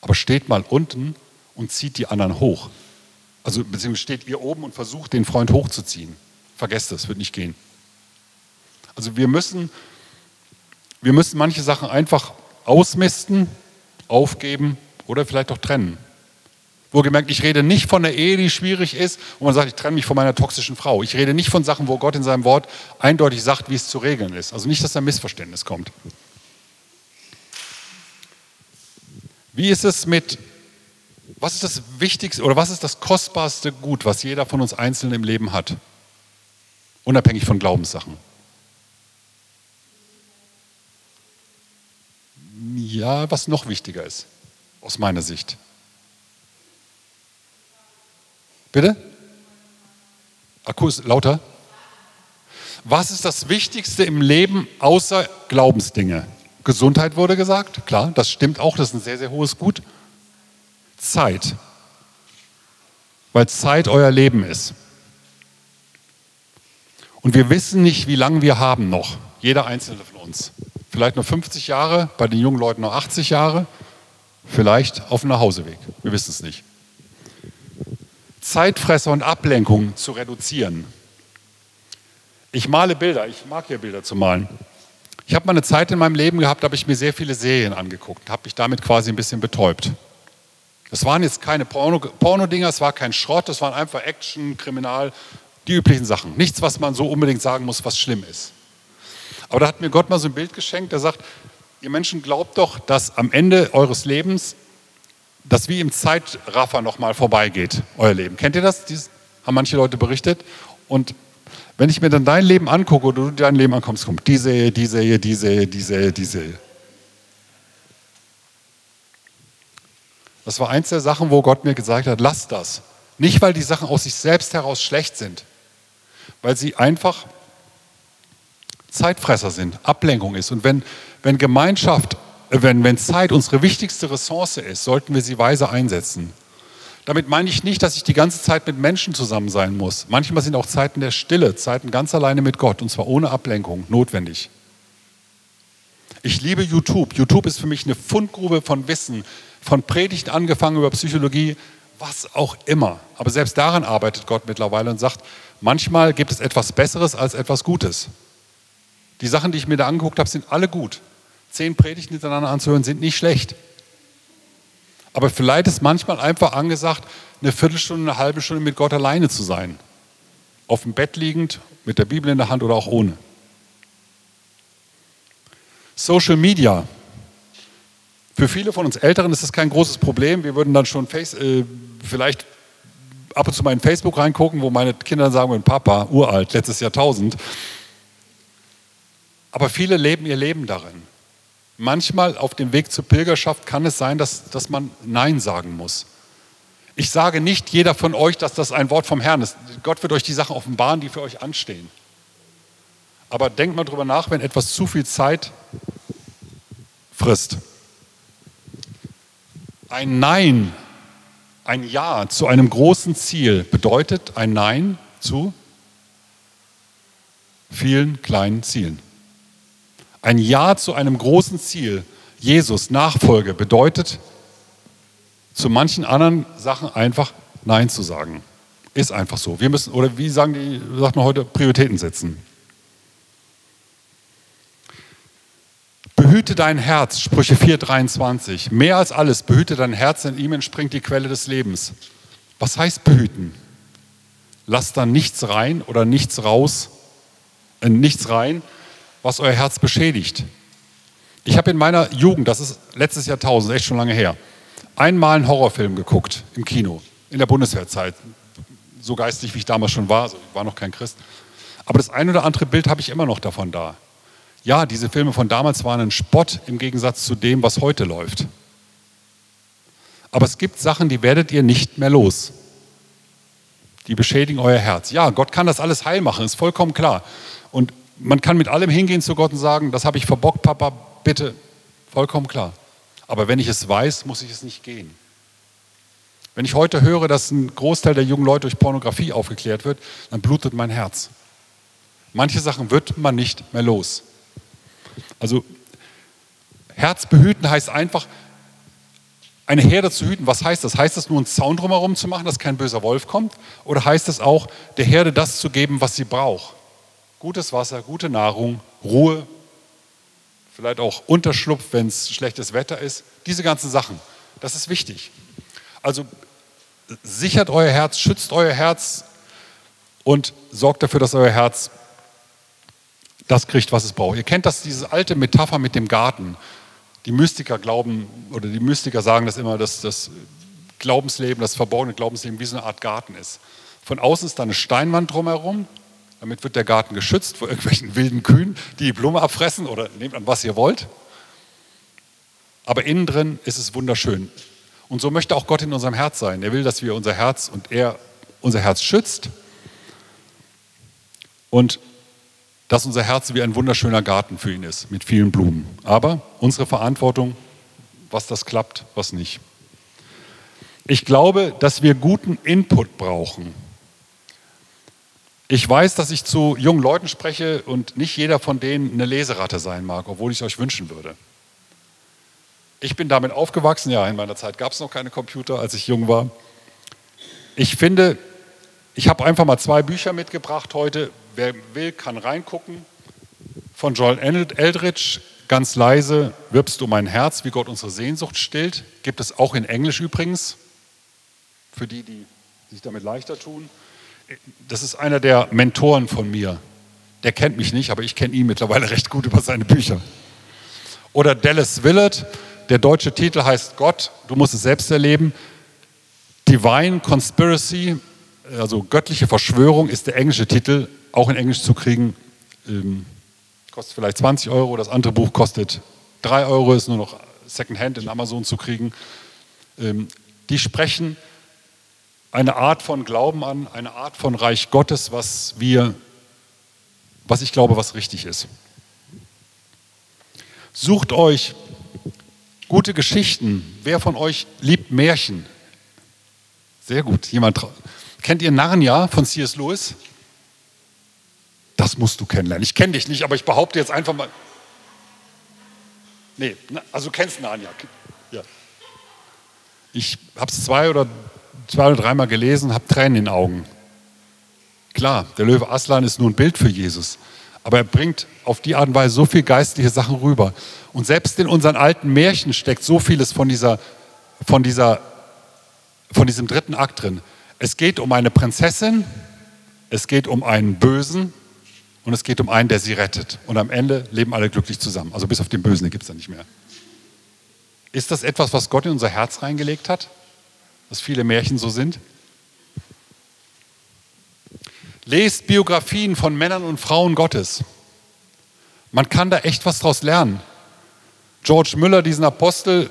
Aber steht mal unten und zieht die anderen hoch. Also beziehungsweise steht ihr oben und versucht, den Freund hochzuziehen. Vergesst es, wird nicht gehen. Also wir müssen, wir müssen manche Sachen einfach ausmisten, aufgeben oder vielleicht auch trennen. Wohlgemerkt, ich rede nicht von einer Ehe, die schwierig ist, wo man sagt, ich trenne mich von meiner toxischen Frau. Ich rede nicht von Sachen, wo Gott in seinem Wort eindeutig sagt, wie es zu regeln ist. Also nicht, dass da ein Missverständnis kommt. Wie ist es mit, was ist das Wichtigste oder was ist das kostbarste Gut, was jeder von uns einzeln im Leben hat? Unabhängig von Glaubenssachen. Ja, was noch wichtiger ist, aus meiner Sicht. Bitte? Akku ist lauter. Was ist das Wichtigste im Leben außer Glaubensdinge? Gesundheit wurde gesagt, klar, das stimmt auch, das ist ein sehr, sehr hohes Gut. Zeit, weil Zeit euer Leben ist. Und wir wissen nicht, wie lange wir haben noch, jeder einzelne von uns. Vielleicht nur 50 Jahre, bei den jungen Leuten noch 80 Jahre, vielleicht auf dem Nachhauseweg. Wir wissen es nicht. Zeitfresser und Ablenkung zu reduzieren. Ich male Bilder, ich mag ja Bilder zu malen. Ich habe mal eine Zeit in meinem Leben gehabt, da habe ich mir sehr viele Serien angeguckt, habe mich damit quasi ein bisschen betäubt. Das waren jetzt keine Porno-Dinger, es war kein Schrott, das waren einfach Action, Kriminal, die üblichen Sachen. Nichts, was man so unbedingt sagen muss, was schlimm ist. Aber da hat mir Gott mal so ein Bild geschenkt, der sagt, ihr Menschen glaubt doch, dass am Ende eures Lebens das wie im Zeitraffer nochmal vorbeigeht, euer Leben. Kennt ihr das? Dies haben manche Leute berichtet. Und wenn ich mir dann dein Leben angucke oder du dein Leben ankommst, kommt die Ehe, diese Ehe, diese Ehe, diese Ehe, diese Ehe. Das war eins der Sachen, wo Gott mir gesagt hat, lass das. Nicht, weil die Sachen aus sich selbst heraus schlecht sind, weil sie einfach Zeitfresser sind, Ablenkung ist. Und wenn, wenn Gemeinschaft, wenn, wenn Zeit unsere wichtigste Ressource ist, sollten wir sie weise einsetzen. Damit meine ich nicht, dass ich die ganze Zeit mit Menschen zusammen sein muss. Manchmal sind auch Zeiten der Stille, Zeiten ganz alleine mit Gott und zwar ohne Ablenkung notwendig. Ich liebe YouTube. YouTube ist für mich eine Fundgrube von Wissen, von Predigten angefangen über Psychologie, was auch immer. Aber selbst daran arbeitet Gott mittlerweile und sagt, manchmal gibt es etwas Besseres als etwas Gutes. Die Sachen, die ich mir da angeguckt habe, sind alle gut. Zehn Predigten hintereinander anzuhören, sind nicht schlecht. Aber vielleicht ist manchmal einfach angesagt, eine Viertelstunde, eine halbe Stunde mit Gott alleine zu sein. Auf dem Bett liegend, mit der Bibel in der Hand oder auch ohne. Social Media. Für viele von uns Älteren ist das kein großes Problem. Wir würden dann schon face, äh, vielleicht ab und zu mal in Facebook reingucken, wo meine Kinder sagen würden, Papa, uralt, letztes Jahrtausend. Aber viele leben ihr Leben darin. Manchmal auf dem Weg zur Pilgerschaft kann es sein, dass, dass man Nein sagen muss. Ich sage nicht jeder von euch, dass das ein Wort vom Herrn ist. Gott wird euch die Sachen offenbaren, die für euch anstehen. Aber denkt mal drüber nach, wenn etwas zu viel Zeit frisst. Ein Nein, ein Ja zu einem großen Ziel bedeutet ein Nein zu vielen kleinen Zielen. Ein Ja zu einem großen Ziel, Jesus, Nachfolge, bedeutet zu manchen anderen Sachen einfach Nein zu sagen. Ist einfach so. Wir müssen, oder wie sagen die, sagt man heute, Prioritäten setzen. Behüte dein Herz, Sprüche 4,23. Mehr als alles, behüte dein Herz, denn ihm entspringt die Quelle des Lebens. Was heißt behüten? Lass da nichts rein oder nichts raus, äh, nichts rein, was euer Herz beschädigt. Ich habe in meiner Jugend, das ist letztes Jahrtausend, echt schon lange her, einmal einen Horrorfilm geguckt im Kino, in der Bundeswehrzeit. So geistig, wie ich damals schon war, also ich war noch kein Christ. Aber das ein oder andere Bild habe ich immer noch davon da. Ja, diese Filme von damals waren ein Spott im Gegensatz zu dem, was heute läuft. Aber es gibt Sachen, die werdet ihr nicht mehr los. Die beschädigen euer Herz. Ja, Gott kann das alles heil machen, ist vollkommen klar. Und man kann mit allem hingehen zu Gott und sagen, das habe ich verbockt, Papa, bitte. Vollkommen klar. Aber wenn ich es weiß, muss ich es nicht gehen. Wenn ich heute höre, dass ein Großteil der jungen Leute durch Pornografie aufgeklärt wird, dann blutet mein Herz. Manche Sachen wird man nicht mehr los. Also Herz behüten heißt einfach, eine Herde zu hüten. Was heißt das? Heißt das nur einen Zaun drumherum zu machen, dass kein böser Wolf kommt? Oder heißt es auch, der Herde das zu geben, was sie braucht? Gutes Wasser, gute Nahrung, Ruhe, vielleicht auch Unterschlupf, wenn es schlechtes Wetter ist. Diese ganzen Sachen, das ist wichtig. Also sichert euer Herz, schützt euer Herz und sorgt dafür, dass euer Herz das kriegt, was es braucht. Ihr kennt das, diese alte Metapher mit dem Garten. Die Mystiker glauben, oder die Mystiker sagen das immer, dass das Glaubensleben, das verborgene Glaubensleben wie so eine Art Garten ist. Von außen ist da eine Steinwand drumherum, damit wird der Garten geschützt vor irgendwelchen wilden Kühen, die die Blume abfressen oder nehmt an, was ihr wollt. Aber innen drin ist es wunderschön. Und so möchte auch Gott in unserem Herz sein. Er will, dass wir unser Herz und er unser Herz schützt und dass unser Herz wie ein wunderschöner Garten für ihn ist, mit vielen Blumen. Aber unsere Verantwortung, was das klappt, was nicht. Ich glaube, dass wir guten Input brauchen ich weiß, dass ich zu jungen Leuten spreche und nicht jeder von denen eine Leseratte sein mag, obwohl ich es euch wünschen würde. Ich bin damit aufgewachsen, ja, in meiner Zeit gab es noch keine Computer, als ich jung war. Ich finde, ich habe einfach mal zwei Bücher mitgebracht heute. Wer will, kann reingucken. Von Joel Eldridge, ganz leise wirbst du mein Herz, wie Gott unsere Sehnsucht stillt. Gibt es auch in Englisch übrigens, für die, die sich damit leichter tun. Das ist einer der Mentoren von mir. Der kennt mich nicht, aber ich kenne ihn mittlerweile recht gut über seine Bücher. Oder Dallas Willard, der deutsche Titel heißt Gott, du musst es selbst erleben. Divine Conspiracy, also göttliche Verschwörung ist der englische Titel, auch in Englisch zu kriegen. Ähm, kostet vielleicht 20 Euro, das andere Buch kostet 3 Euro, ist nur noch Secondhand in Amazon zu kriegen. Ähm, die sprechen eine Art von Glauben an, eine Art von Reich Gottes, was wir, was ich glaube, was richtig ist. Sucht euch gute Geschichten. Wer von euch liebt Märchen? Sehr gut. Jemand kennt ihr Narnia von C.S. Lewis? Das musst du kennenlernen. Ich kenne dich nicht, aber ich behaupte jetzt einfach mal. Nee, also du kennst Narnia. Ja. Ich habe es zwei oder zwei oder dreimal gelesen, habe Tränen in den Augen. Klar, der Löwe Aslan ist nur ein Bild für Jesus, aber er bringt auf die Art und Weise so viel geistliche Sachen rüber. Und selbst in unseren alten Märchen steckt so vieles von, dieser, von, dieser, von diesem dritten Akt drin. Es geht um eine Prinzessin, es geht um einen Bösen und es geht um einen, der sie rettet. Und am Ende leben alle glücklich zusammen. Also bis auf den Bösen, den gibt es dann nicht mehr. Ist das etwas, was Gott in unser Herz reingelegt hat? Dass viele Märchen so sind? Lest Biografien von Männern und Frauen Gottes. Man kann da echt was draus lernen. George Müller, diesen Apostel,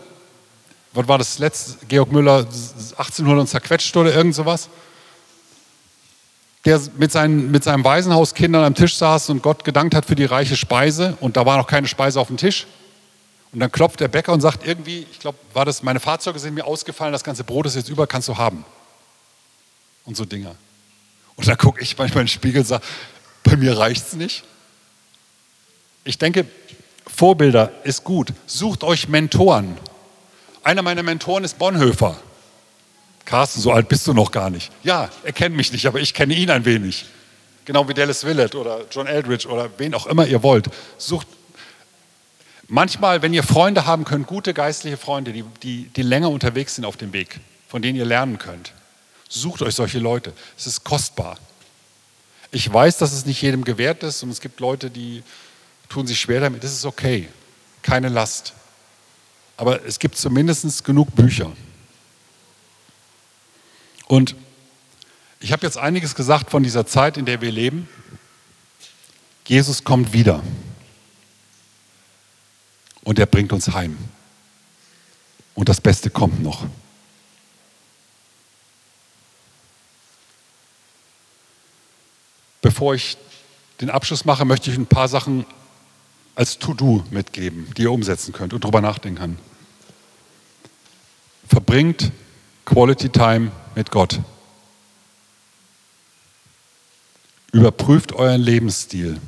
was war das letzte? Georg Müller, 1800 und zerquetscht oder irgend sowas? Der mit seinen, mit seinen Waisenhauskindern am Tisch saß und Gott gedankt hat für die reiche Speise und da war noch keine Speise auf dem Tisch. Und dann klopft der Bäcker und sagt irgendwie, ich glaube, war das, meine Fahrzeuge sind mir ausgefallen, das ganze Brot ist jetzt über, kannst du haben. Und so Dinger. Und dann gucke ich manchmal in den Spiegel und sage, bei mir reicht es nicht. Ich denke, Vorbilder ist gut. Sucht euch Mentoren. Einer meiner Mentoren ist Bonhoeffer. Carsten, so alt bist du noch gar nicht. Ja, er kennt mich nicht, aber ich kenne ihn ein wenig. Genau wie Dallas Willett oder John Eldridge oder wen auch immer ihr wollt. Sucht Manchmal, wenn ihr Freunde haben könnt, gute geistliche Freunde, die, die, die länger unterwegs sind auf dem Weg, von denen ihr lernen könnt, sucht euch solche Leute. Es ist kostbar. Ich weiß, dass es nicht jedem gewährt ist und es gibt Leute, die tun sich schwer damit. Das ist okay. Keine Last. Aber es gibt zumindest genug Bücher. Und ich habe jetzt einiges gesagt von dieser Zeit, in der wir leben. Jesus kommt wieder und er bringt uns heim. Und das Beste kommt noch. Bevor ich den Abschluss mache, möchte ich ein paar Sachen als To-Do mitgeben, die ihr umsetzen könnt und darüber nachdenken kann. Verbringt Quality Time mit Gott. Überprüft euren Lebensstil.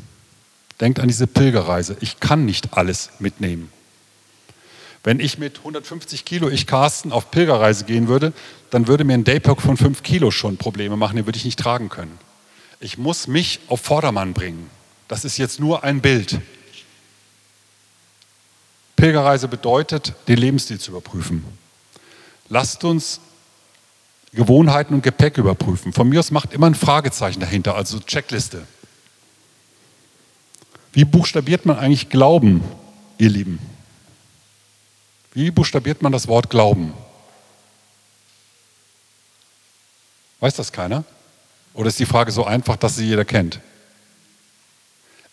Denkt an diese Pilgerreise. Ich kann nicht alles mitnehmen. Wenn ich mit 150 Kilo, ich Carsten, auf Pilgerreise gehen würde, dann würde mir ein Daypack von 5 Kilo schon Probleme machen, den würde ich nicht tragen können. Ich muss mich auf Vordermann bringen. Das ist jetzt nur ein Bild. Pilgerreise bedeutet, den Lebensstil zu überprüfen. Lasst uns Gewohnheiten und Gepäck überprüfen. Von mir aus macht immer ein Fragezeichen dahinter, also Checkliste. Wie buchstabiert man eigentlich Glauben, ihr Lieben? Wie buchstabiert man das Wort Glauben? Weiß das keiner? Oder ist die Frage so einfach, dass sie jeder kennt?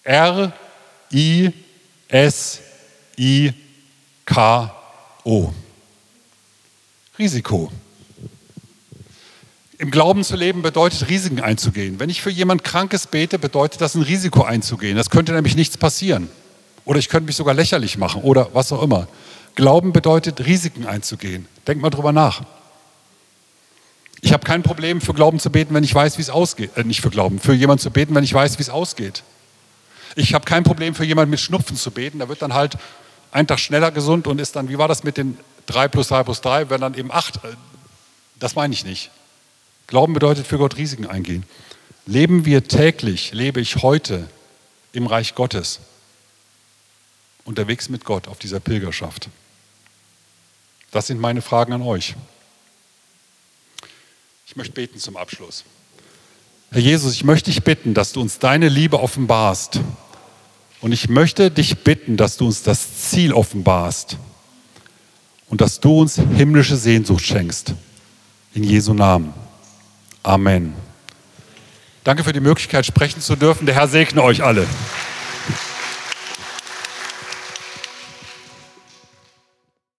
R, I, S, I, K, O. Risiko. Im Glauben zu leben bedeutet Risiken einzugehen. Wenn ich für jemand Krankes bete, bedeutet das ein Risiko einzugehen. Das könnte nämlich nichts passieren. Oder ich könnte mich sogar lächerlich machen oder was auch immer. Glauben bedeutet Risiken einzugehen. Denk mal drüber nach. Ich habe kein Problem für Glauben zu beten, wenn ich weiß, wie es ausgeht. Äh, nicht für Glauben, für jemanden zu beten, wenn ich weiß, wie es ausgeht. Ich habe kein Problem für jemanden mit Schnupfen zu beten. Da wird dann halt ein Tag schneller gesund und ist dann, wie war das mit den 3 plus 3 plus 3, werden dann eben 8. Äh, das meine ich nicht. Glauben bedeutet für Gott Risiken eingehen. Leben wir täglich, lebe ich heute im Reich Gottes? unterwegs mit Gott auf dieser Pilgerschaft? Das sind meine Fragen an euch. Ich möchte beten zum Abschluss. Herr Jesus, ich möchte dich bitten, dass du uns deine Liebe offenbarst. Und ich möchte dich bitten, dass du uns das Ziel offenbarst und dass du uns himmlische Sehnsucht schenkst. In Jesu Namen. Amen. Danke für die Möglichkeit, sprechen zu dürfen. Der Herr segne euch alle.